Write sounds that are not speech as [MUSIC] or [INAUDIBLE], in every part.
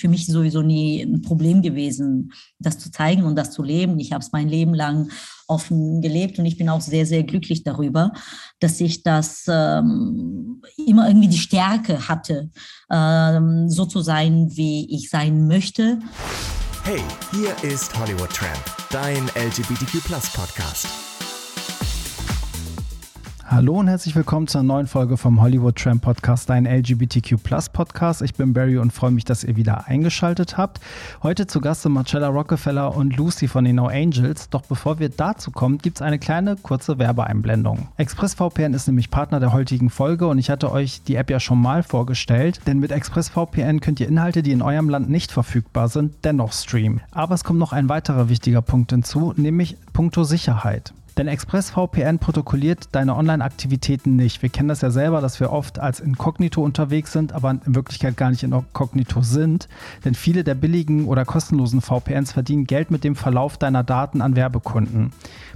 für mich sowieso nie ein Problem gewesen, das zu zeigen und das zu leben. Ich habe es mein Leben lang offen gelebt und ich bin auch sehr, sehr glücklich darüber, dass ich das ähm, immer irgendwie die Stärke hatte, ähm, so zu sein, wie ich sein möchte. Hey, hier ist Hollywood Tramp, dein LGBTQ Podcast. Hallo und herzlich willkommen zur neuen Folge vom Hollywood Tram Podcast, dein LGBTQ Podcast. Ich bin Barry und freue mich, dass ihr wieder eingeschaltet habt. Heute zu Gast sind Marcella Rockefeller und Lucy von den No Angels. Doch bevor wir dazu kommen, gibt es eine kleine kurze Werbeeinblendung. ExpressVPN ist nämlich Partner der heutigen Folge und ich hatte euch die App ja schon mal vorgestellt, denn mit ExpressVPN könnt ihr Inhalte, die in eurem Land nicht verfügbar sind, dennoch streamen. Aber es kommt noch ein weiterer wichtiger Punkt hinzu, nämlich puncto Sicherheit. Denn ExpressVPN protokolliert deine Online-Aktivitäten nicht. Wir kennen das ja selber, dass wir oft als Inkognito unterwegs sind, aber in Wirklichkeit gar nicht Inkognito sind. Denn viele der billigen oder kostenlosen VPNs verdienen Geld mit dem Verlauf deiner Daten an Werbekunden.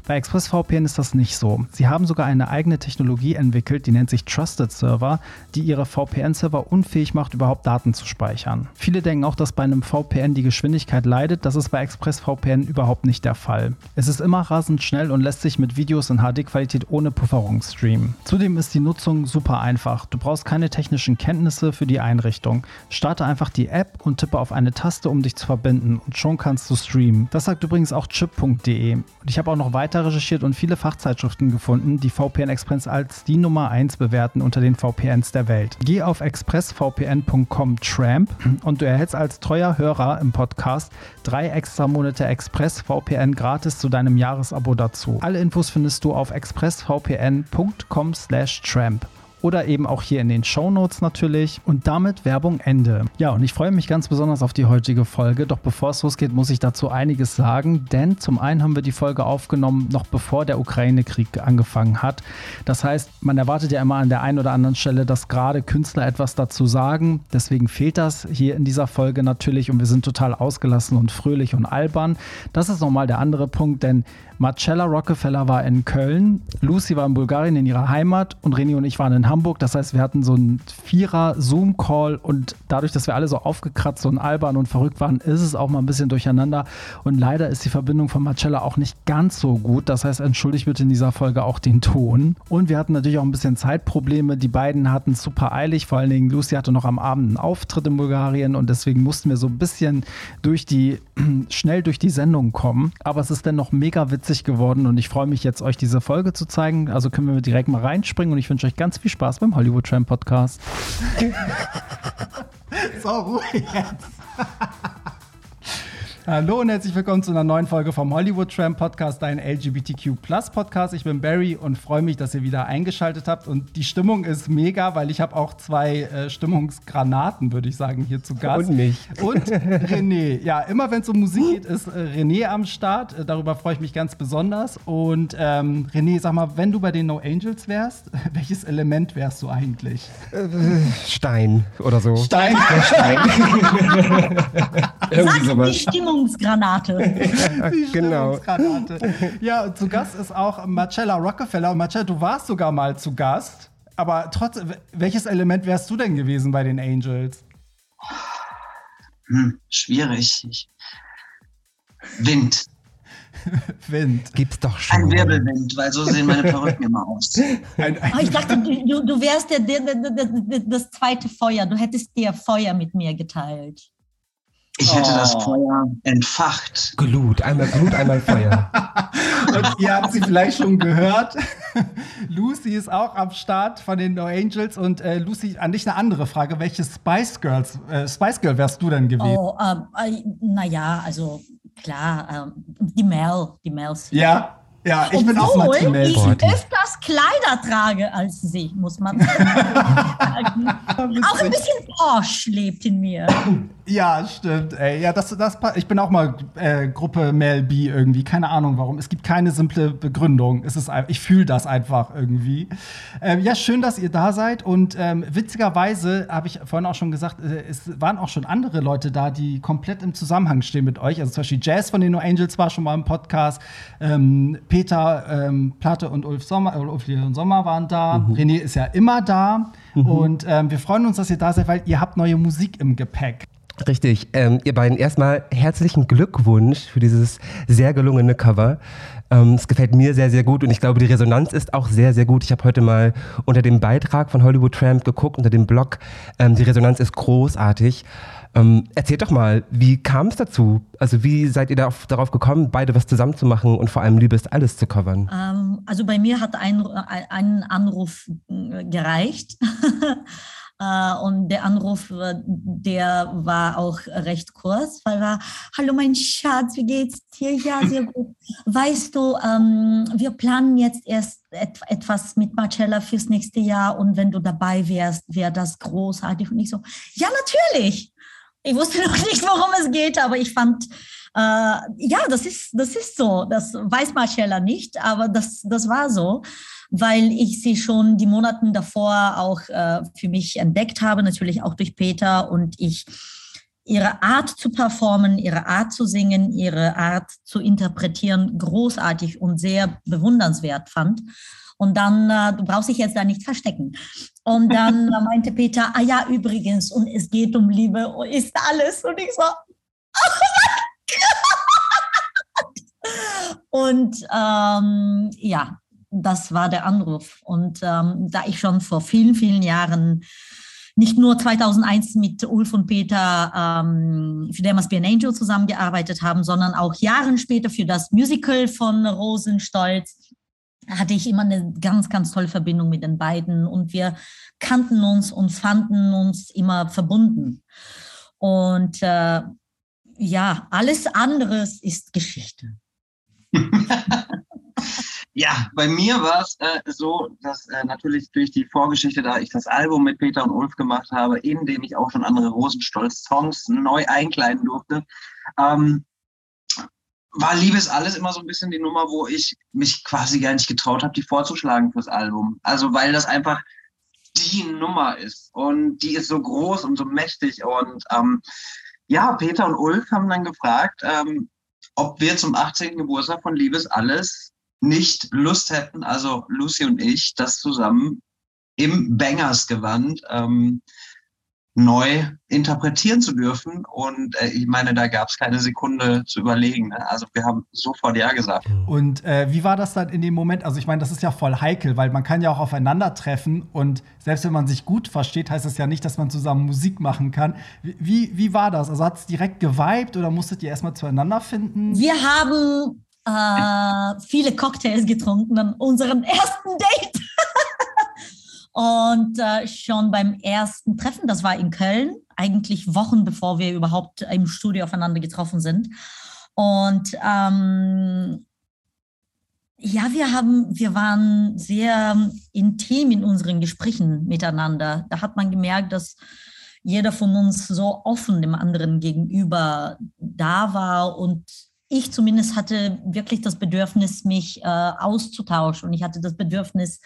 Bei ExpressVPN ist das nicht so. Sie haben sogar eine eigene Technologie entwickelt, die nennt sich Trusted Server, die ihre VPN-Server unfähig macht, überhaupt Daten zu speichern. Viele denken auch, dass bei einem VPN die Geschwindigkeit leidet. Das ist bei ExpressVPN überhaupt nicht der Fall. Es ist immer rasend schnell und lässt sich mit Videos in HD-Qualität ohne Pufferung streamen. Zudem ist die Nutzung super einfach. Du brauchst keine technischen Kenntnisse für die Einrichtung. Starte einfach die App und tippe auf eine Taste, um dich zu verbinden und schon kannst du streamen. Das sagt übrigens auch chip.de. Und ich habe auch noch weiter recherchiert und viele Fachzeitschriften gefunden, die VPN Express als die Nummer 1 bewerten unter den VPNs der Welt. Geh auf expressvpn.com Tramp und du erhältst als treuer Hörer im Podcast drei extra Monate Express VPN gratis zu deinem Jahresabo dazu. Alle Infos findest du auf expressvpn.com/tramp oder eben auch hier in den Show Notes natürlich. Und damit Werbung Ende. Ja, und ich freue mich ganz besonders auf die heutige Folge. Doch bevor es losgeht, muss ich dazu einiges sagen, denn zum einen haben wir die Folge aufgenommen, noch bevor der Ukraine-Krieg angefangen hat. Das heißt, man erwartet ja immer an der einen oder anderen Stelle, dass gerade Künstler etwas dazu sagen. Deswegen fehlt das hier in dieser Folge natürlich und wir sind total ausgelassen und fröhlich und albern. Das ist nochmal der andere Punkt, denn Marcella Rockefeller war in Köln, Lucy war in Bulgarien in ihrer Heimat und René und ich waren in Hamburg. Das heißt, wir hatten so einen Vierer Zoom-Call und dadurch, dass wir alle so aufgekratzt und albern und verrückt waren, ist es auch mal ein bisschen durcheinander. Und leider ist die Verbindung von Marcella auch nicht ganz so gut. Das heißt, entschuldigt bitte in dieser Folge auch den Ton. Und wir hatten natürlich auch ein bisschen Zeitprobleme. Die beiden hatten es super eilig. Vor allen Dingen Lucy hatte noch am Abend einen Auftritt in Bulgarien und deswegen mussten wir so ein bisschen durch die, [CLEARS THROAT] schnell durch die Sendung kommen. Aber es ist dennoch mega witzig witzig geworden und ich freue mich jetzt, euch diese Folge zu zeigen. Also können wir direkt mal reinspringen und ich wünsche euch ganz viel Spaß beim Hollywood Tram Podcast. [LAUGHS] so, Ruhe jetzt. [LAUGHS] Hallo und herzlich willkommen zu einer neuen Folge vom Hollywood Tram Podcast, dein LGBTQ Plus Podcast. Ich bin Barry und freue mich, dass ihr wieder eingeschaltet habt. Und die Stimmung ist mega, weil ich habe auch zwei äh, Stimmungsgranaten, würde ich sagen, hier zu Gast. Und mich. Und [LAUGHS] René. Ja, immer wenn es um Musik geht, ist äh, René am Start. Äh, darüber freue ich mich ganz besonders. Und ähm, René, sag mal, wenn du bei den No Angels wärst, [LAUGHS] welches Element wärst du eigentlich? Äh, Stein oder so. Stein. Stein. [LAUGHS] Irgendwie sowas. Die Stimmung Stimmungsgranate. [LAUGHS] Die genau. Ja, zu Gast ist auch Marcella Rockefeller. Und Marcella, du warst sogar mal zu Gast. Aber trotzdem, welches Element wärst du denn gewesen bei den Angels? Hm, schwierig. Wind. [LAUGHS] Wind. Gibt's doch schon. Ein Wirbelwind, weil so sehen meine Perücken immer aus. [LAUGHS] Ein, ein oh, ich dachte, du, du wärst der, der, der, das zweite Feuer. Du hättest dir Feuer mit mir geteilt. Ich hätte oh. das Feuer entfacht. Glut, einmal Glut, einmal Feuer. [LAUGHS] Und ihr habt sie vielleicht schon gehört. [LAUGHS] Lucy ist auch am Start von den No Angels. Und äh, Lucy, an dich eine andere Frage. Welche Spice Girls, äh, Spice Girl wärst du denn gewesen? Oh, ähm, äh, naja, also klar, ähm, die Mel, die Mel. Ja. Ja, ich Obwohl bin auch mal Team ich öfters Kleider trage als sie, muss man [LAUGHS] sagen. auch ein bisschen Porsche lebt in mir. Ja, stimmt. Ey. Ja, das, das, ich bin auch mal äh, Gruppe Mel B irgendwie. Keine Ahnung warum. Es gibt keine simple Begründung. Es ist, ich fühle das einfach irgendwie. Ähm, ja, schön, dass ihr da seid. Und ähm, witzigerweise habe ich vorhin auch schon gesagt, äh, es waren auch schon andere Leute da, die komplett im Zusammenhang stehen mit euch. Also zum Beispiel Jazz von den No Angels war schon mal im Podcast. Ähm, Peter ähm, Platte und Ulf Sommer, äh, Ulf und Sommer waren da. Mhm. René ist ja immer da. Mhm. Und ähm, wir freuen uns, dass ihr da seid, weil ihr habt neue Musik im Gepäck. Richtig. Ähm, ihr beiden erstmal herzlichen Glückwunsch für dieses sehr gelungene Cover. Ähm, es gefällt mir sehr, sehr gut und ich glaube, die Resonanz ist auch sehr, sehr gut. Ich habe heute mal unter dem Beitrag von Hollywood Tramp geguckt, unter dem Blog. Ähm, die Resonanz ist großartig. Ähm, erzählt doch mal, wie kam es dazu? Also wie seid ihr darauf, darauf gekommen, beide was zusammen zu machen und vor allem Liebe ist alles zu covern? Ähm, also bei mir hat ein, ein Anruf äh, gereicht. [LAUGHS] Äh, und der Anruf, äh, der war auch recht kurz, weil war, hallo mein Schatz, wie geht's dir? Ja, [LAUGHS] sehr gut. Weißt du, ähm, wir planen jetzt erst et etwas mit Marcella fürs nächste Jahr und wenn du dabei wärst, wäre das großartig. Und ich so, ja, natürlich. Ich wusste [LAUGHS] noch nicht, worum es geht, aber ich fand, äh, ja, das ist, das ist so. Das weiß Marcella nicht, aber das, das war so weil ich sie schon die Monaten davor auch äh, für mich entdeckt habe, natürlich auch durch Peter und ich ihre Art zu performen, ihre Art zu singen, ihre Art zu interpretieren großartig und sehr bewundernswert fand. Und dann, äh, du brauchst dich jetzt da nicht verstecken. Und dann [LAUGHS] meinte Peter, ah ja, übrigens, und es geht um Liebe, ist alles. Und ich so, oh Und ähm, ja, das war der Anruf. Und ähm, da ich schon vor vielen, vielen Jahren nicht nur 2001 mit Ulf und Peter ähm, für Must Be an Angel zusammengearbeitet haben, sondern auch Jahre später für das Musical von Rosenstolz, hatte ich immer eine ganz, ganz tolle Verbindung mit den beiden und wir kannten uns und fanden uns immer verbunden. Und äh, ja, alles anderes ist Geschichte. [LAUGHS] Ja, bei mir war es äh, so, dass äh, natürlich durch die Vorgeschichte, da ich das Album mit Peter und Ulf gemacht habe, in dem ich auch schon andere Rosenstolz-Songs neu einkleiden durfte, ähm, war Liebes alles immer so ein bisschen die Nummer, wo ich mich quasi gar nicht getraut habe, die vorzuschlagen fürs Album. Also weil das einfach die Nummer ist und die ist so groß und so mächtig und ähm, ja, Peter und Ulf haben dann gefragt, ähm, ob wir zum 18. Geburtstag von Liebes alles nicht Lust hätten, also Lucy und ich, das zusammen im Bangers-Gewand ähm, neu interpretieren zu dürfen. Und äh, ich meine, da gab es keine Sekunde zu überlegen. Ne? Also wir haben sofort Ja gesagt. Und äh, wie war das dann in dem Moment? Also ich meine, das ist ja voll heikel, weil man kann ja auch aufeinandertreffen und selbst wenn man sich gut versteht, heißt das ja nicht, dass man zusammen Musik machen kann. Wie, wie war das? Also hat es direkt geweibt oder musstet ihr erstmal zueinander finden? Wir haben äh, viele Cocktails getrunken an unserem [LAUGHS] ersten Date. Und äh, schon beim ersten Treffen, das war in Köln, eigentlich Wochen bevor wir überhaupt im Studio aufeinander getroffen sind. Und ähm, ja, wir haben, wir waren sehr intim in unseren Gesprächen miteinander. Da hat man gemerkt, dass jeder von uns so offen dem anderen gegenüber da war und ich zumindest hatte wirklich das Bedürfnis, mich äh, auszutauschen und ich hatte das Bedürfnis,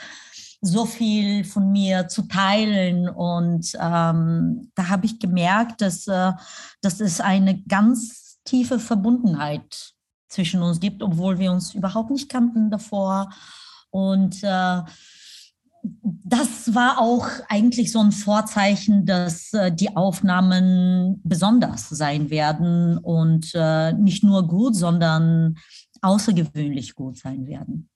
so viel von mir zu teilen. Und ähm, da habe ich gemerkt, dass, äh, dass es eine ganz tiefe Verbundenheit zwischen uns gibt, obwohl wir uns überhaupt nicht kannten davor. Und äh, das war auch eigentlich so ein Vorzeichen, dass äh, die Aufnahmen besonders sein werden und äh, nicht nur gut, sondern außergewöhnlich gut sein werden.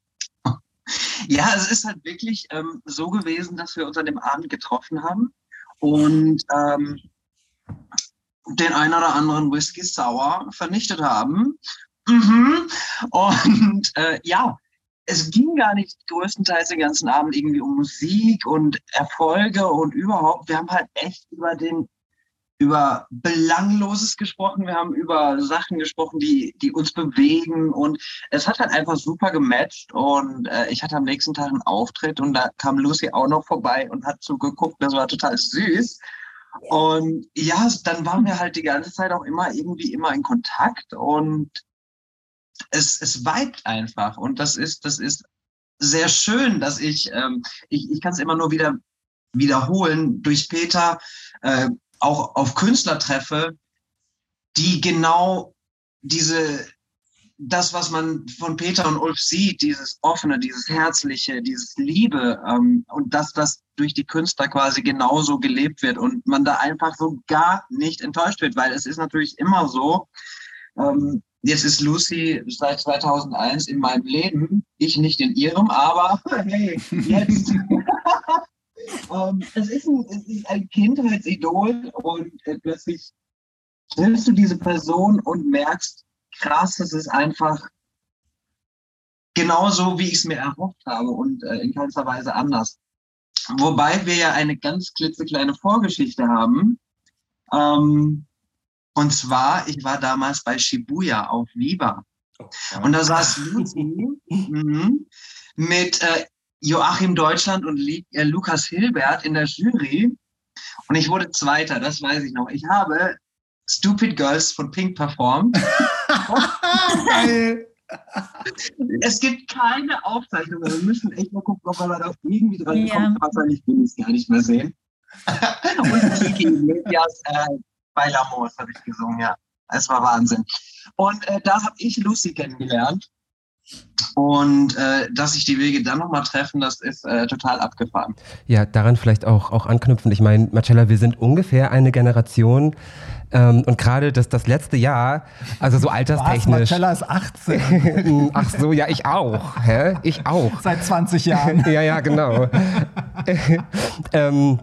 Ja, es ist halt wirklich ähm, so gewesen, dass wir uns an dem Abend getroffen haben und ähm, den einen oder anderen Whisky Sour vernichtet haben. Mhm. Und äh, ja, es ging gar nicht größtenteils den ganzen Abend irgendwie um Musik und Erfolge und überhaupt. Wir haben halt echt über den über Belangloses gesprochen, wir haben über Sachen gesprochen, die, die uns bewegen. Und es hat halt einfach super gematcht. Und äh, ich hatte am nächsten Tag einen Auftritt und da kam Lucy auch noch vorbei und hat zugeguckt, das war total süß. Und ja, dann waren wir halt die ganze Zeit auch immer irgendwie immer in Kontakt. Und es, es weibt einfach und das ist, das ist sehr schön, dass ich, ähm, ich, ich kann es immer nur wieder wiederholen, durch Peter äh, auch auf Künstler treffe, die genau diese, das, was man von Peter und Ulf sieht, dieses offene, dieses herzliche, dieses Liebe ähm, und dass das durch die Künstler quasi genauso gelebt wird und man da einfach so gar nicht enttäuscht wird, weil es ist natürlich immer so, ähm, jetzt ist Lucy seit 2001 in meinem Leben, ich nicht in ihrem, aber [LAUGHS] hey, jetzt. [LAUGHS] ähm, es, ist ein, es ist ein Kindheitsidol und äh, plötzlich triffst du diese Person und merkst, krass, es ist einfach genauso, wie ich es mir erhofft habe und äh, in keinster Weise anders. Wobei wir ja eine ganz klitzekleine Vorgeschichte haben. Ähm, und zwar, ich war damals bei Shibuya auf Viva. Oh, und da saß Lucy mhm, mit äh, Joachim Deutschland und äh, Lukas Hilbert in der Jury. Und ich wurde Zweiter, das weiß ich noch. Ich habe Stupid Girls von Pink performt. [LAUGHS] es gibt keine Aufzeichnung. Wir müssen echt mal gucken, ob wir da irgendwie dran ja. kommen. Wahrscheinlich will ich es gar nicht mehr sehen. [LAUGHS] und Kiki Medias äh, bei Lamos habe ich gesungen, ja. Es war Wahnsinn. Und äh, da habe ich Lucy kennengelernt. Und äh, dass sich die Wege dann nochmal treffen, das ist äh, total abgefahren. Ja, daran vielleicht auch, auch anknüpfen. Ich meine, Marcella, wir sind ungefähr eine Generation. Ähm, und gerade das, das letzte Jahr, also so alterstechnisch. Was, Marcella ist 18. [LAUGHS] Ach so, ja, ich auch. Hä? Ich auch. Seit 20 Jahren. ja, ja, genau. [LAUGHS] ähm,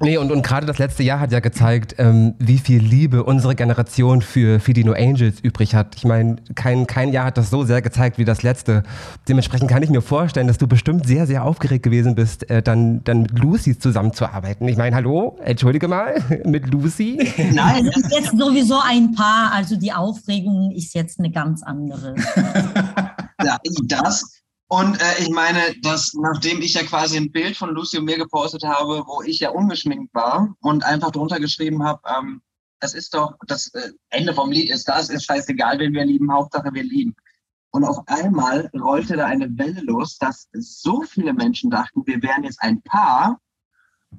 Nee, und, und gerade das letzte Jahr hat ja gezeigt, ähm, wie viel Liebe unsere Generation für, für die No Angels übrig hat. Ich meine, kein, kein Jahr hat das so sehr gezeigt wie das letzte. Dementsprechend kann ich mir vorstellen, dass du bestimmt sehr, sehr aufgeregt gewesen bist, äh, dann, dann mit Lucy zusammenzuarbeiten. Ich meine, hallo, entschuldige mal, [LAUGHS] mit Lucy? Nein, das ist jetzt sowieso ein Paar, also die Aufregung ist jetzt eine ganz andere. [LAUGHS] ja, das und äh, ich meine, dass nachdem ich ja quasi ein Bild von Lucy und mir gepostet habe, wo ich ja ungeschminkt war und einfach drunter geschrieben habe, ähm, es ist doch, das äh, Ende vom Lied ist das, ist scheißegal, wen wir lieben, Hauptsache wir lieben. Und auf einmal rollte da eine Welle los, dass so viele Menschen dachten, wir wären jetzt ein Paar.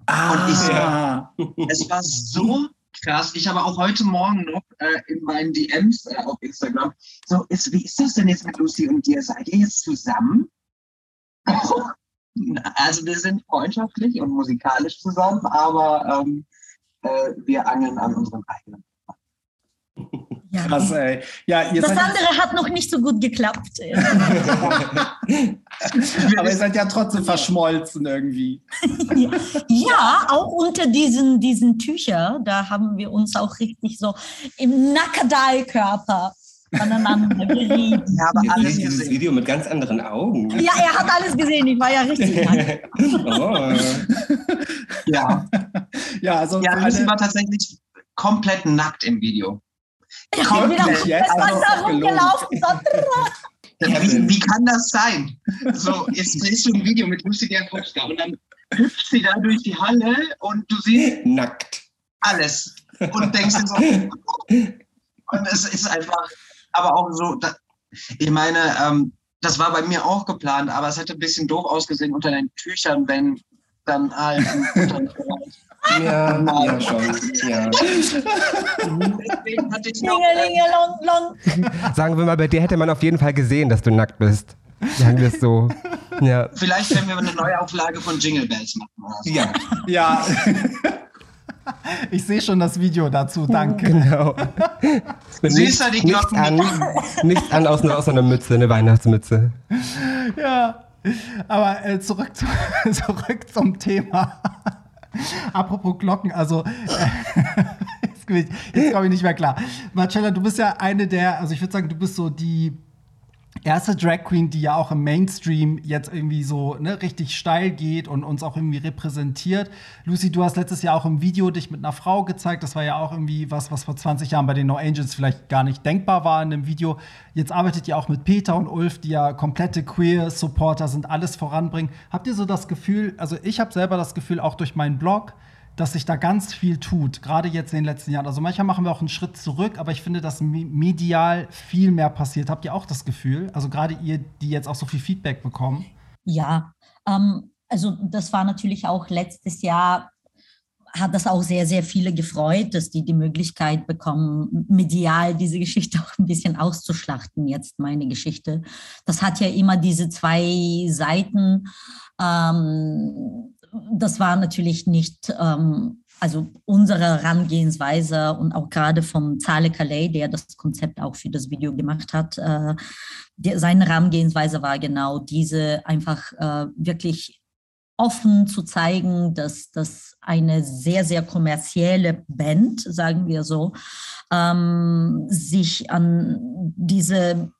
Ah. Und ich, ja. es war so krass. Ich habe auch heute Morgen noch äh, in meinen DMs äh, auf Instagram so, ist, wie ist das denn jetzt mit Lucy und dir? Seid ihr jetzt zusammen? [LAUGHS] also wir sind freundschaftlich und musikalisch zusammen, aber ähm, äh, wir angeln an unserem eigenen. [LAUGHS] Ja. Krass, ey. Ja, das andere hat noch nicht so gut geklappt. [LAUGHS] [LAUGHS] Aber ihr seid ja trotzdem verschmolzen irgendwie. ja, auch unter diesen, diesen Tüchern, da haben wir uns auch richtig so im Nackedei-Körper aneinander gerieben. Ich habe alles dieses Video mit ganz anderen Augen. Ja, er hat alles gesehen. Ich war ja richtig. [LAUGHS] oh. Ja. Ja, also ja, Lucy war tatsächlich komplett nackt im Video. Ja, komplett. Jetzt also, da rumgelaufen. Ja, wie, [LAUGHS] wie, kann das sein? So, jetzt drehst du ein Video mit Lucy Jakobska und dann hüpft sie da durch die Halle und du siehst [LAUGHS] nackt alles und denkst dir so, [LAUGHS] und es ist einfach, aber auch so, da, ich meine, ähm, das war bei mir auch geplant, aber es hätte ein bisschen doof ausgesehen unter den Tüchern, wenn dann halt Ja, ja schon. Ja. Sagen wir mal, bei dir hätte man auf jeden Fall gesehen, dass du nackt bist. Sagen wir es so. Ja. Vielleicht werden wir eine Neuauflage von Jingle Bells machen. So. Ja. ja. Ich sehe schon das Video dazu, danke. Genau. Nichts, die nichts, an, nichts an aus, aus einer Mütze, eine Weihnachtsmütze. Ja, aber äh, zurück, zu, [LAUGHS] zurück zum Thema. [LAUGHS] Apropos Glocken, also [LAUGHS] äh, jetzt, komme ich nicht mehr klar. Marcella, du bist ja eine der, also ich würde sagen, du bist so die erste Drag Queen, die ja auch im Mainstream jetzt irgendwie so ne, richtig steil geht und uns auch irgendwie repräsentiert. Lucy, du hast letztes Jahr auch im Video dich mit einer Frau gezeigt. Das war ja auch irgendwie was, was vor 20 Jahren bei den No Angels vielleicht gar nicht denkbar war in dem Video. Jetzt arbeitet ihr auch mit Peter und Ulf, die ja komplette Queer-Supporter sind, alles voranbringen. Habt ihr so das Gefühl, also ich habe selber das Gefühl, auch durch meinen Blog, dass sich da ganz viel tut, gerade jetzt in den letzten Jahren. Also manchmal machen wir auch einen Schritt zurück, aber ich finde, dass medial viel mehr passiert. Habt ihr auch das Gefühl? Also gerade ihr, die jetzt auch so viel Feedback bekommen? Ja, ähm, also das war natürlich auch letztes Jahr hat das auch sehr, sehr viele gefreut, dass die die Möglichkeit bekommen, medial diese Geschichte [LAUGHS] auch ein bisschen auszuschlachten, jetzt meine Geschichte. Das hat ja immer diese zwei Seiten. Ähm, das war natürlich nicht, ähm, also unsere Herangehensweise und auch gerade vom Zale Calais, der das Konzept auch für das Video gemacht hat, äh, der, seine Herangehensweise war genau diese, einfach äh, wirklich offen zu zeigen, dass das eine sehr, sehr kommerzielle Band, sagen wir so, ähm, sich an diese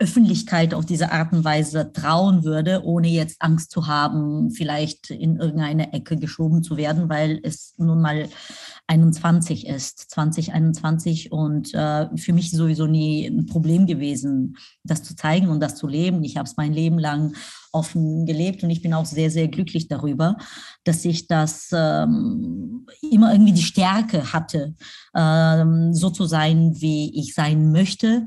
Öffentlichkeit auf diese Art und Weise trauen würde, ohne jetzt Angst zu haben, vielleicht in irgendeine Ecke geschoben zu werden, weil es nun mal 21 ist, 2021 und äh, für mich sowieso nie ein Problem gewesen, das zu zeigen und das zu leben. Ich habe es mein Leben lang offen gelebt und ich bin auch sehr, sehr glücklich darüber, dass ich das ähm, immer irgendwie die Stärke hatte, ähm, so zu sein, wie ich sein möchte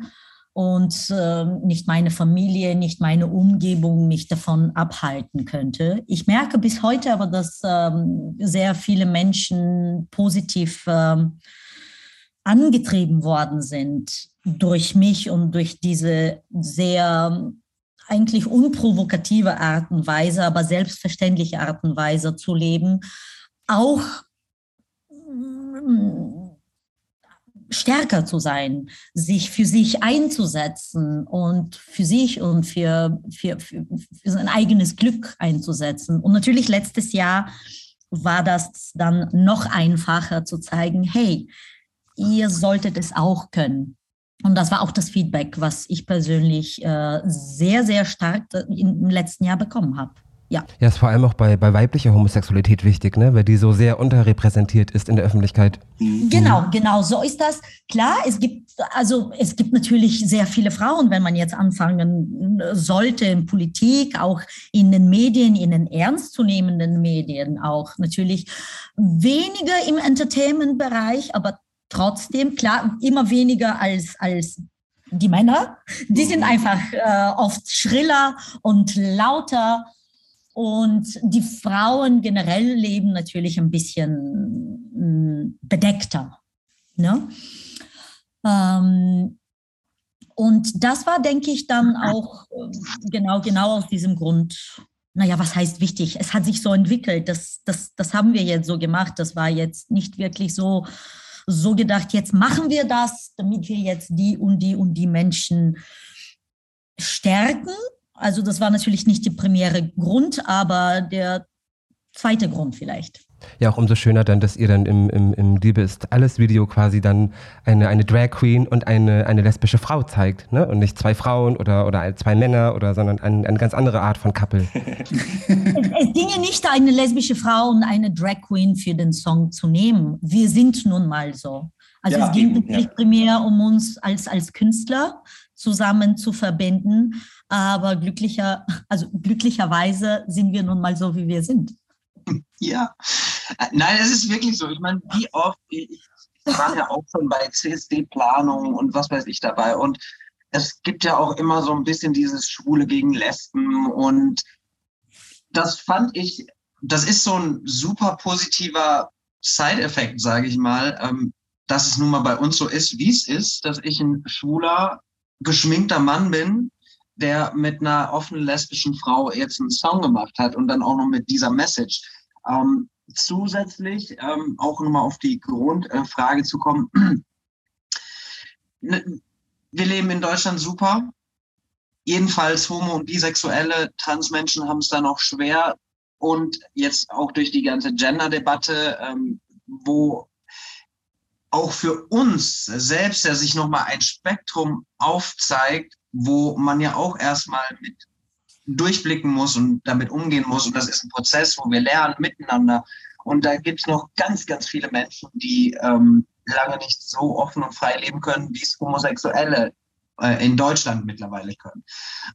und äh, nicht meine Familie, nicht meine Umgebung mich davon abhalten könnte. Ich merke bis heute aber, dass ähm, sehr viele Menschen positiv ähm, angetrieben worden sind durch mich und durch diese sehr eigentlich unprovokative Art und Weise, aber selbstverständliche Art und Weise zu leben, auch stärker zu sein, sich für sich einzusetzen und für sich und für, für, für, für sein eigenes Glück einzusetzen. Und natürlich letztes Jahr war das dann noch einfacher zu zeigen, hey, ihr solltet es auch können. Und das war auch das Feedback, was ich persönlich äh, sehr, sehr stark im letzten Jahr bekommen habe. Ja. Ja, ist vor allem auch bei, bei weiblicher Homosexualität wichtig, ne? weil die so sehr unterrepräsentiert ist in der Öffentlichkeit. Genau, genau, so ist das. Klar, es gibt, also es gibt natürlich sehr viele Frauen, wenn man jetzt anfangen sollte in Politik, auch in den Medien, in den ernstzunehmenden Medien auch natürlich weniger im Entertainment-Bereich, aber trotzdem, klar, immer weniger als, als die Männer. Die sind einfach äh, oft schriller und lauter und die Frauen generell leben natürlich ein bisschen mm, bedeckter. Ne? Ähm, und das war, denke ich, dann auch äh, genau, genau aus diesem Grund. Naja, was heißt wichtig? Es hat sich so entwickelt. Das, das, das haben wir jetzt so gemacht. Das war jetzt nicht wirklich so, so gedacht, jetzt machen wir das, damit wir jetzt die und die und die Menschen stärken, also das war natürlich nicht der primäre Grund, aber der zweite Grund vielleicht. Ja, auch umso schöner dann, dass ihr dann im, im, im Liebe ist alles Video quasi dann eine, eine Drag Queen und eine, eine lesbische Frau zeigt. Ne? Und nicht zwei Frauen oder, oder zwei Männer oder sondern ein, eine ganz andere Art von Couple. es, [LAUGHS] es ginge nicht eine lesbische Frau und eine Drag Queen für den Song zu nehmen. Wir sind nun mal so. Also ja, es ging eben, nicht ja. primär um uns als, als Künstler zusammen zu verbinden, aber glücklicher, also glücklicherweise sind wir nun mal so, wie wir sind. Ja, nein, es ist wirklich so. Ich meine, wie oft, ich war ja auch schon bei CSD-Planung und was weiß ich dabei. Und es gibt ja auch immer so ein bisschen dieses Schwule gegen Lesben. Und das fand ich, das ist so ein super positiver Side-Effekt, sage ich mal, ähm, dass es nun mal bei uns so ist, wie es ist, dass ich ein schwuler, geschminkter Mann bin, der mit einer offenen lesbischen Frau jetzt einen Song gemacht hat und dann auch noch mit dieser Message. Ähm, zusätzlich ähm, auch nochmal auf die Grundfrage zu kommen. Ne, wir leben in Deutschland super. Jedenfalls homo- und bisexuelle Transmenschen haben es da noch schwer. Und jetzt auch durch die ganze Gender-Debatte, ähm, wo auch für uns selbst ja sich nochmal ein Spektrum aufzeigt, wo man ja auch erstmal mit durchblicken muss und damit umgehen muss. Und das ist ein Prozess, wo wir lernen miteinander. Und da gibt es noch ganz, ganz viele Menschen, die ähm, lange nicht so offen und frei leben können, wie es Homosexuelle äh, in Deutschland mittlerweile können.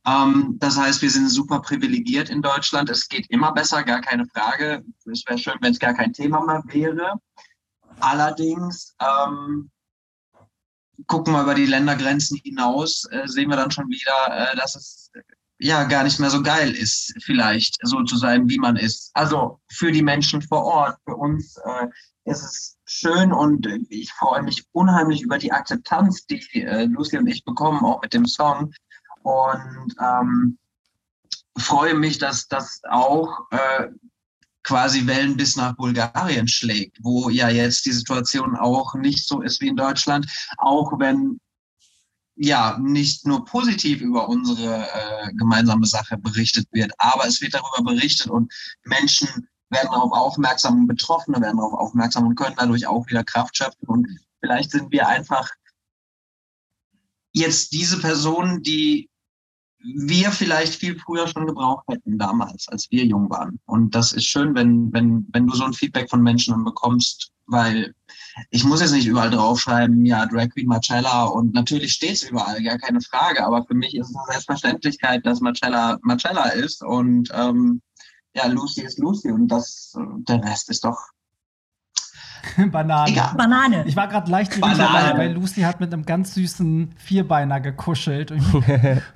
Ähm, das heißt, wir sind super privilegiert in Deutschland. Es geht immer besser, gar keine Frage. Es wäre schön, wenn es gar kein Thema mehr wäre. Allerdings ähm, gucken wir über die Ländergrenzen hinaus, äh, sehen wir dann schon wieder, äh, dass es ja gar nicht mehr so geil ist, vielleicht so zu sein, wie man ist. Also für die Menschen vor Ort, für uns äh, ist es schön und ich freue mich unheimlich über die Akzeptanz, die äh, Lucy und ich bekommen, auch mit dem Song. Und ähm, freue mich, dass das auch äh, quasi Wellen bis nach Bulgarien schlägt, wo ja jetzt die Situation auch nicht so ist wie in Deutschland, auch wenn ja nicht nur positiv über unsere äh, gemeinsame Sache berichtet wird, aber es wird darüber berichtet und Menschen werden darauf aufmerksam und Betroffene werden darauf aufmerksam und können dadurch auch wieder Kraft schöpfen. Und vielleicht sind wir einfach jetzt diese Personen, die wir vielleicht viel früher schon gebraucht hätten damals, als wir jung waren. Und das ist schön, wenn, wenn, wenn du so ein Feedback von Menschen bekommst, weil ich muss jetzt nicht überall draufschreiben, ja, Drag Queen Marcella und natürlich steht es überall, gar keine Frage, aber für mich ist es eine Selbstverständlichkeit, dass Marcella Marcella ist und ähm, ja, Lucy ist Lucy und das, der Rest ist doch [LAUGHS] Banane. Egal. Banane. Ich war gerade leicht Banane. irritiert, weil Lucy hat mit einem ganz süßen Vierbeiner gekuschelt. Und [LAUGHS]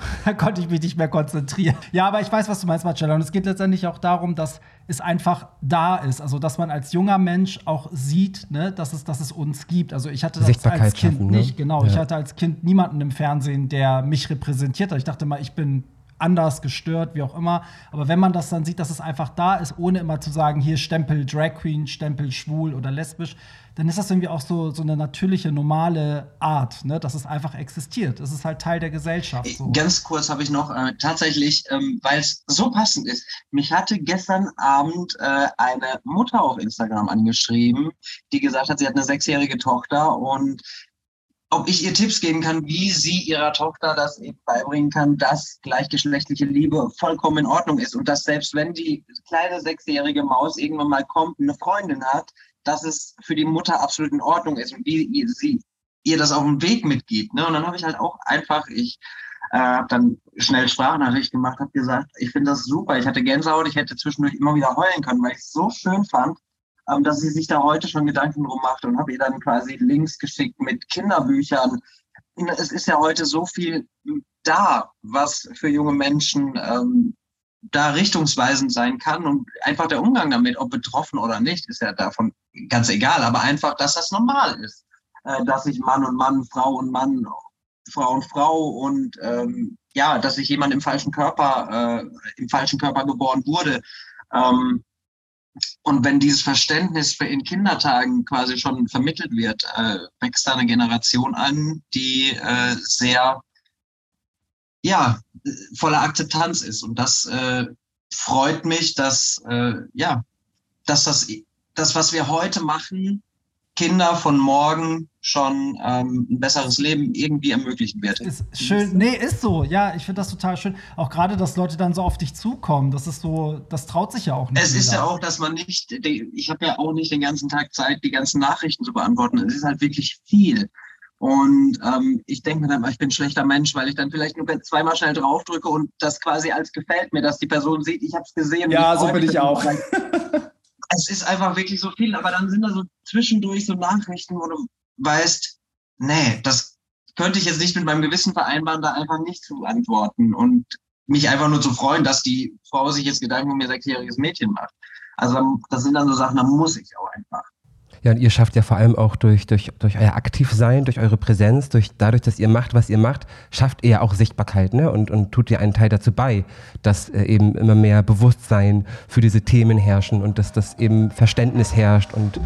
[LAUGHS] da konnte ich mich nicht mehr konzentrieren. Ja, aber ich weiß, was du meinst, Marcella. Und es geht letztendlich auch darum, dass es einfach da ist. Also, dass man als junger Mensch auch sieht, ne, dass, es, dass es uns gibt. Also, ich hatte das als Kind schaffen, ne? nicht. Genau, Ja. ich hatte als Kind niemanden im Fernsehen, der mich repräsentiert hat. Ich dachte mal, ich bin anders gestört, wie auch immer. Aber wenn man das dann sieht, dass es einfach da ist, ohne immer zu sagen, hier Stempel Drag Queen, Stempel schwul oder lesbisch, dann ist das irgendwie auch so, so eine natürliche, normale Art, ne? dass es einfach existiert. Es ist halt Teil der Gesellschaft. So. Ganz kurz habe ich noch äh, tatsächlich, ähm, weil es so passend ist. Mich hatte gestern Abend äh, eine Mutter auf Instagram angeschrieben, die gesagt hat, sie hat eine sechsjährige Tochter und ob ich ihr Tipps geben kann, wie sie ihrer Tochter das eben beibringen kann, dass gleichgeschlechtliche Liebe vollkommen in Ordnung ist und dass selbst wenn die kleine sechsjährige Maus irgendwann mal kommt, eine Freundin hat, dass es für die Mutter absolut in Ordnung ist und wie ihr, sie ihr das auf den Weg mitgibt. Ne? Und dann habe ich halt auch einfach, ich äh, habe dann schnell Sprachnachricht gemacht, habe gesagt, ich finde das super, ich hatte Gänsehaut, ich hätte zwischendurch immer wieder heulen können, weil ich es so schön fand, dass sie sich da heute schon Gedanken drum macht und habe ihr dann quasi Links geschickt mit Kinderbüchern. Es ist ja heute so viel da, was für junge Menschen ähm, da richtungsweisend sein kann und einfach der Umgang damit, ob betroffen oder nicht, ist ja davon ganz egal, aber einfach, dass das normal ist, äh, dass sich Mann und Mann, Frau und Mann, Frau und Frau und ähm, ja, dass sich jemand im falschen Körper, äh, im falschen Körper geboren wurde. Ähm, und wenn dieses Verständnis in Kindertagen quasi schon vermittelt wird, äh, wächst da eine Generation an, die äh, sehr, ja, voller Akzeptanz ist. Und das äh, freut mich, dass, äh, ja, dass das, das, was wir heute machen, Kinder von morgen schon ähm, ein besseres Leben irgendwie ermöglichen wird. Ist schön. Nee, ist so. Ja, ich finde das total schön. Auch gerade, dass Leute dann so auf dich zukommen. Das ist so, das traut sich ja auch nicht. Es ist ja auch, dass man nicht, ich habe ja auch nicht den ganzen Tag Zeit, die ganzen Nachrichten zu beantworten. Es ist halt wirklich viel. Und ähm, ich denke mir dann, mal, ich bin ein schlechter Mensch, weil ich dann vielleicht nur zweimal schnell draufdrücke und das quasi als gefällt mir, dass die Person sieht, ich habe es gesehen. und Ja, so bin ich auch. [LAUGHS] Es ist einfach wirklich so viel, aber dann sind da so zwischendurch so Nachrichten, wo du weißt, nee, das könnte ich jetzt nicht mit meinem Gewissen vereinbaren, da einfach nicht zu antworten und mich einfach nur zu freuen, dass die Frau sich jetzt Gedanken um ihr sechsjähriges Mädchen macht. Also das sind dann so Sachen, da muss ich auch einfach. Ja, und ihr schafft ja vor allem auch durch, durch, durch euer Aktivsein, durch eure Präsenz, durch, dadurch, dass ihr macht, was ihr macht, schafft ihr ja auch Sichtbarkeit ne? und, und tut ihr einen Teil dazu bei, dass äh, eben immer mehr Bewusstsein für diese Themen herrschen und dass das eben Verständnis herrscht und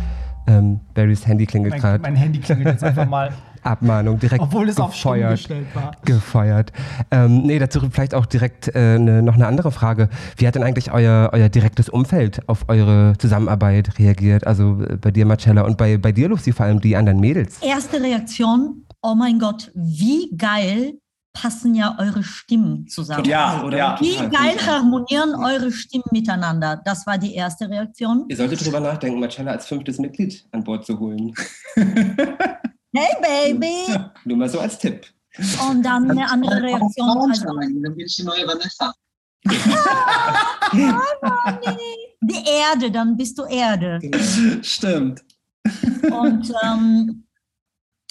ähm, Barrys Handy klingelt mein, gerade. mein Handy klingelt jetzt einfach mal, [LAUGHS] Abmahnung direkt obwohl es auf gefeuert. gestellt war. gefeuert. Ähm, nee, dazu vielleicht auch direkt äh, ne, noch eine andere Frage. Wie hat denn eigentlich euer, euer direktes Umfeld auf eure Zusammenarbeit reagiert? Also äh, bei dir, Marcella, und bei, bei dir, Lucy, vor allem die anderen Mädels. Erste Reaktion, oh mein Gott, wie geil passen ja eure Stimmen zusammen. Ja, oder? ja. Wie geil harmonieren eure Stimmen miteinander? Das war die erste Reaktion. Ihr solltet drüber nachdenken, Marcella als fünftes Mitglied an Bord zu holen. [LAUGHS] Hey Baby! [LAUGHS] Nur mal so als Tipp. Und dann eine andere Reaktion. Also, dann bin ich die neue Vanessa. [LAUGHS] die Erde, dann bist du Erde. Stimmt. Und ähm,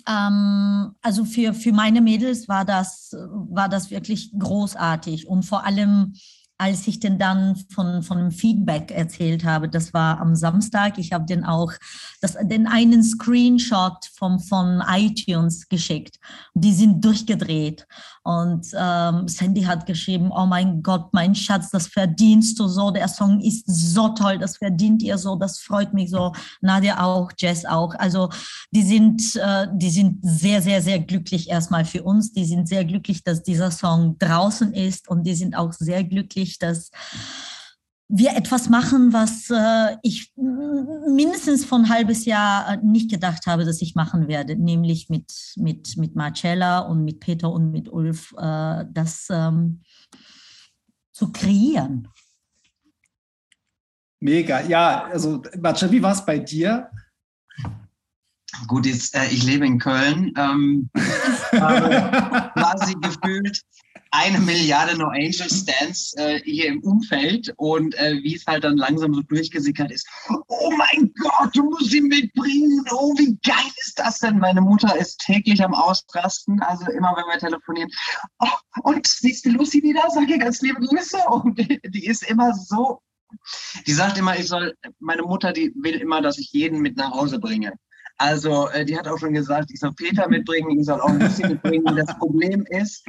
ähm, also für, für meine Mädels war das, war das wirklich großartig. Und vor allem als ich denn dann von, von dem Feedback erzählt habe, das war am Samstag, ich habe den auch das, den einen Screenshot vom, von iTunes geschickt. Die sind durchgedreht. Und ähm, Sandy hat geschrieben, oh mein Gott, mein Schatz, das verdienst du so. Der Song ist so toll, das verdient ihr so, das freut mich so. Nadia auch, Jess auch. Also die sind, äh, die sind sehr, sehr, sehr glücklich erstmal für uns. Die sind sehr glücklich, dass dieser Song draußen ist und die sind auch sehr glücklich, dass wir etwas machen, was äh, ich mindestens von ein halbes Jahr äh, nicht gedacht habe, dass ich machen werde, nämlich mit, mit, mit Marcella und mit Peter und mit Ulf äh, das ähm, zu kreieren. Mega, ja, also Marcella, wie war es bei dir? Gut, jetzt, äh, ich lebe in Köln, ähm, [LAUGHS] quasi gefühlt eine Milliarde No Angel Stands äh, hier im Umfeld und äh, wie es halt dann langsam so durchgesickert ist. Oh mein Gott, du musst sie mitbringen. Oh, wie geil ist das denn? Meine Mutter ist täglich am Ausrasten, also immer wenn wir telefonieren. Oh, und siehst du Lucy wieder? Sag ihr ganz liebe Grüße. Und die, [LAUGHS] die ist immer so. Die sagt immer, ich soll, meine Mutter, die will immer, dass ich jeden mit nach Hause bringe. Also äh, die hat auch schon gesagt, ich soll Peter mitbringen, ich soll auch Lucy mitbringen. Das Problem ist.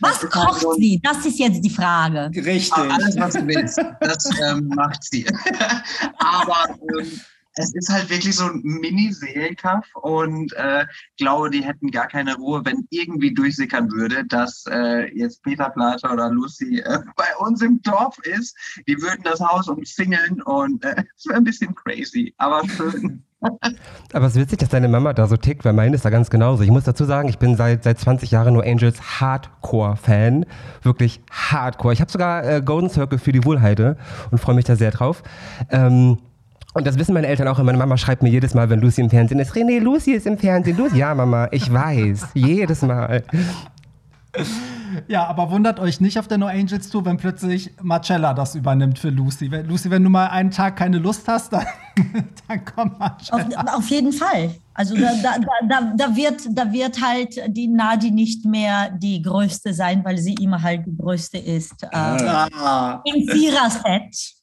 Was kocht so sie? Das ist jetzt die Frage. Richtig. Alles, was du willst, das ähm, macht sie. [LAUGHS] Aber ähm, es ist halt wirklich so ein Mini-Seelenkampf und äh, glaube, die hätten gar keine Ruhe, wenn irgendwie durchsickern würde, dass äh, jetzt Peter Plater oder Lucy äh, bei uns im Dorf ist. Die würden das Haus umzingeln und äh, [LAUGHS] es wäre ein bisschen crazy, aber schön. Aber es ist witzig, dass deine Mama da so tickt, weil meine ist da ganz genauso. Ich muss dazu sagen, ich bin seit, seit 20 Jahren nur Angels Hardcore-Fan. Wirklich Hardcore. Ich habe sogar äh, Golden Circle für die Wohlheide und freue mich da sehr drauf. Ähm, und das wissen meine Eltern auch. Und meine Mama schreibt mir jedes Mal, wenn Lucy im Fernsehen ist, René, Lucy ist im Fernsehen. Lucy, ja, Mama, ich weiß. jedes Mal. Ja, aber wundert euch nicht auf der No Angels Tour, wenn plötzlich Marcella das übernimmt für Lucy. Wenn, Lucy, wenn du mal einen Tag keine Lust hast, dann, [LAUGHS] dann kommt Marcella. Auf, auf jeden Fall. Also da, da, da, da, wird, da wird halt die Nadi nicht mehr die Größte sein, weil sie immer halt die Größte ist. Äh, ah. Im Vierer-Set.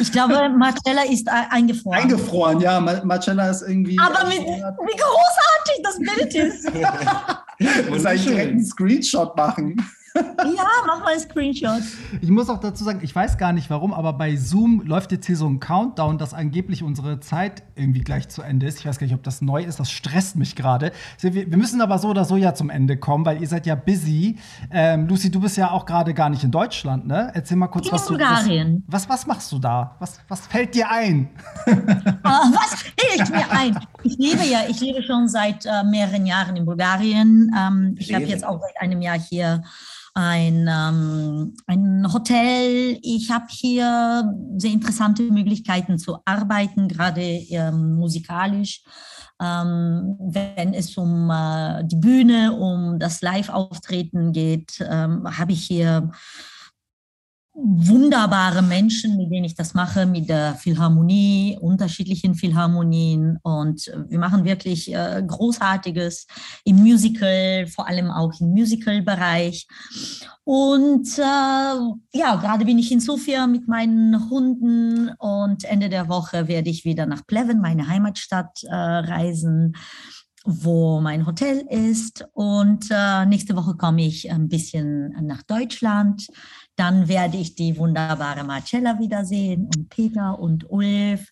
Ich glaube, Marcella ist eingefroren. Eingefroren, ja. Marcella ist irgendwie. Aber wie, wie großartig das Bild ist. [LAUGHS] Muss eigentlich direkt einen Screenshot machen. Ja, mach mal einen Screenshot. Ich muss auch dazu sagen, ich weiß gar nicht warum, aber bei Zoom läuft jetzt hier so ein Countdown, dass angeblich unsere Zeit irgendwie gleich zu Ende ist. Ich weiß gar nicht, ob das neu ist. Das stresst mich gerade. Wir, müssen aber so oder so ja zum Ende kommen, weil ihr seid ja busy. Ähm, Lucy, du bist ja auch gerade gar nicht in Deutschland, ne? Erzähl mal kurz, in was Bulgarien. du. Was, was, was machst du da? Was, was fällt dir ein? Uh, was fällt mir ein? Ich lebe ja, ich lebe schon seit äh, mehreren Jahren in Bulgarien. Ähm, ich habe jetzt auch seit einem Jahr hier ein, ähm, ein Hotel. Ich habe hier sehr interessante Möglichkeiten zu arbeiten, gerade ähm, musikalisch. Ähm, wenn es um äh, die Bühne, um das Live-Auftreten geht, ähm, habe ich hier wunderbare Menschen, mit denen ich das mache, mit der Philharmonie, unterschiedlichen Philharmonien. Und wir machen wirklich äh, Großartiges im Musical, vor allem auch im Musical-Bereich. Und äh, ja, gerade bin ich in Sofia mit meinen Hunden und Ende der Woche werde ich wieder nach Pleven, meine Heimatstadt, äh, reisen wo mein Hotel ist. Und äh, nächste Woche komme ich ein bisschen nach Deutschland. Dann werde ich die wunderbare Marcella wiedersehen und Peter und Ulf.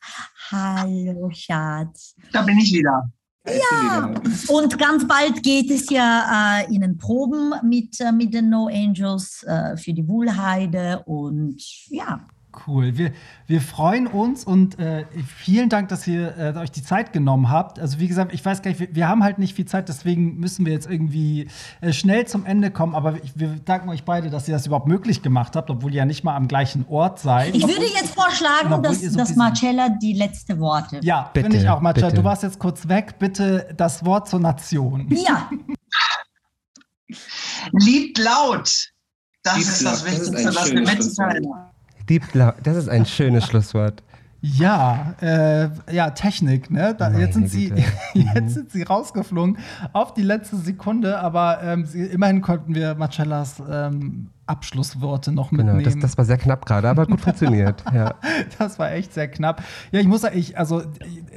Hallo, Schatz. Da bin ich wieder. Ja, und ganz bald geht es ja äh, in den Proben mit, äh, mit den No Angels äh, für die Wohlheide und ja. Cool. Wir, wir freuen uns und äh, vielen Dank, dass ihr äh, euch die Zeit genommen habt. Also wie gesagt, ich weiß gar nicht, wir, wir haben halt nicht viel Zeit, deswegen müssen wir jetzt irgendwie äh, schnell zum Ende kommen. Aber ich, wir danken euch beide, dass ihr das überhaupt möglich gemacht habt, obwohl ihr ja nicht mal am gleichen Ort seid. Ich würde jetzt vorschlagen, dass, so dass Marcella die letzte Worte. Ja, finde ich auch. Marcella, bitte. du warst jetzt kurz weg. Bitte das Wort zur Nation. Ja. [LAUGHS] Lied laut. Das Lied ist das Wichtigste, was wir mitteilen. Deep Das ist ein schönes Schlusswort. Ja, äh, ja, Technik, ne? Da, jetzt, sind sie, [LAUGHS] jetzt sind sie rausgeflogen auf die letzte Sekunde, aber ähm, sie, immerhin konnten wir Marcellas ähm, Abschlussworte noch mitnehmen. Genau, das, das war sehr knapp gerade, aber gut funktioniert. [LAUGHS] Ja. Das war echt sehr knapp. Ja, ich muss sagen, ich, also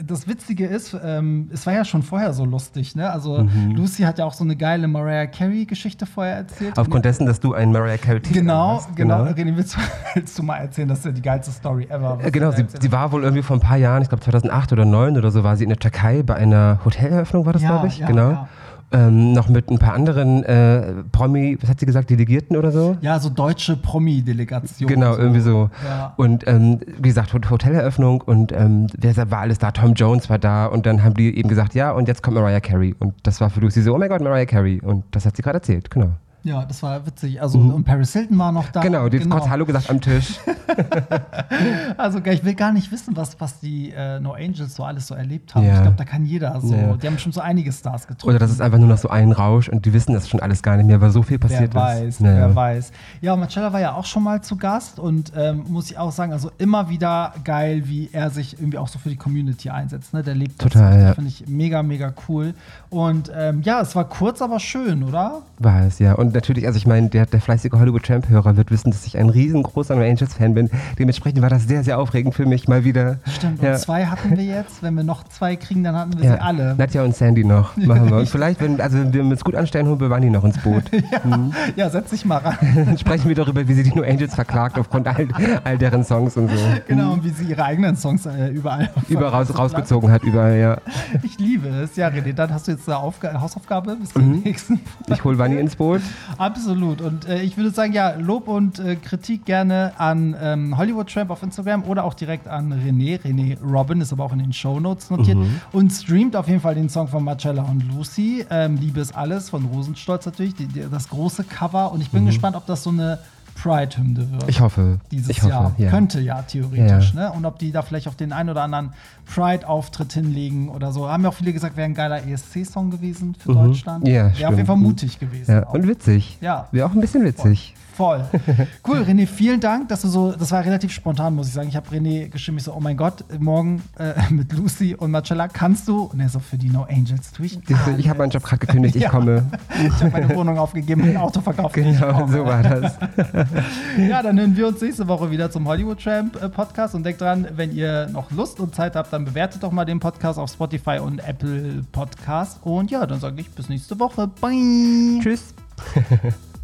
das Witzige ist, ähm, es war ja schon vorher so lustig, ne? Also mhm. Lucy hat ja auch so eine geile Mariah Carey-Geschichte vorher erzählt. Aufgrund dessen, dass du einen Mariah Carey Genau, hast. genau. genau. René, willst du, [LAUGHS] willst du, mal erzählen? Das ist ja die geilste Story ever. Äh, genau, sie, sie, war wohl irgendwie vor ein paar Jahren, ich glaube 2008 oder 2009 oder so, war sie in der Türkei bei einer Hoteleröffnung, war das, ja, glaube ich? Ja, genau. Ja ähm, noch mit ein paar anderen äh, Promi, was hat sie gesagt, Delegierten oder so? Ja, so deutsche Promi-Delegation. Genau, so. irgendwie so. Ja. Und ähm, wie gesagt, Hoteleröffnung und ähm, wer war alles da? Tom Jones war da und dann haben die eben gesagt, ja, und jetzt kommt Mariah Carey. Und das war für Lucy so, oh mein Gott, Mariah Carey. Und das hat sie gerade erzählt, genau. Ja, das war witzig. Also, mhm. und Paris Hilton war noch da. Genau, die hat genau. kurz Hallo gesagt am Tisch. [LAUGHS] [LAUGHS] also, ich will gar nicht wissen, was, was die äh, No Angels so alles so erlebt haben. Ja. Ich glaube, da kann jeder so. Ja. Die haben schon so einige Stars getroffen. Oder das ist einfach nur noch so ein Rausch und die wissen das schon alles gar nicht mehr, weil so viel passiert wer weiß, ist. Naja. Wer weiß. Ja, Marcella war ja auch schon mal zu Gast und ähm, muss ich auch sagen, also immer wieder geil, wie er sich irgendwie auch so für die Community einsetzt. Ne? Der lebt Total, das. Ja. Finde ich mega, mega cool. Und ähm, ja, es war kurz, aber schön, oder? War es, ja. Und natürlich, also ich meine, der, der fleißige Hollywood-Champ-Hörer wird wissen, dass ich ein riesengroßer Angels-Fan bin. Dementsprechend war das sehr, sehr aufregend für mich mal wieder. Stimmt, ja. und zwei hatten wir jetzt. Wenn wir noch zwei kriegen, dann hatten wir ja. sie alle. Nadja und Sandy noch machen wir. Und [LAUGHS] vielleicht, wenn, also wenn wir uns gut anstellen, holen wir Bunny noch ins Boot. [LAUGHS] ja, mhm. ja, setz dich mal ran. [LAUGHS] Dann sprechen wir darüber, wie sie die No Angels verklagt aufgrund all, all deren Songs und so. Genau, und wie sie ihre eigenen Songs äh, überall überall raus, rausgezogen hat, überall, ja. Ich liebe es. Ja, René, dann hast du jetzt eine Aufga Hausaufgabe bis zum mhm. nächsten. Ich hole Bunny ins Boot. Absolut. Und äh, ich würde sagen, ja, Lob und äh, Kritik gerne an ähm, Hollywood Tramp auf Instagram oder auch direkt an René. René Robin ist aber auch in den Show Notes notiert. Mhm. Und streamt auf jeden Fall den Song von Marcella und Lucy. Ähm, Liebe ist alles von Rosenstolz natürlich. Die, die, das große Cover. Und ich bin mhm. gespannt, ob das so eine Pride-Hymne wird. Ich hoffe. Dieses ich hoffe, Jahr. Ja. Könnte ja theoretisch. Ja. Ne? Und ob die da vielleicht auf den einen oder anderen Pride-Auftritt hinlegen oder so. Haben ja auch viele gesagt, wäre ein geiler ESC-Song gewesen für mhm. Deutschland. Ja, wäre auf jeden Fall mutig gewesen. Ja. Und witzig. Ja. Wäre auch ein bisschen witzig. Voll. [LAUGHS] Cool, René, vielen Dank, dass du so, das war relativ spontan, muss ich sagen. Ich habe René geschrieben, ich so, oh mein Gott, morgen äh, [LAUGHS] mit Lucy und Marcella kannst du? Und er so, für die No Angels tue ich. Ich habe meinen Job gerade gekündigt, ich [LAUGHS] ja. komme. ich habe meine Wohnung aufgegeben, mein Auto verkauft. Genau, so war das. ja, dann hören wir uns nächste Woche wieder zum Hollywood Tramp äh, Podcast und denkt dran, wenn ihr noch Lust und Zeit habt, dann bewertet doch mal den Podcast auf Spotify und Apple Podcast. Und ja, dann sage ich bis nächste Woche. Bye. Tschüss.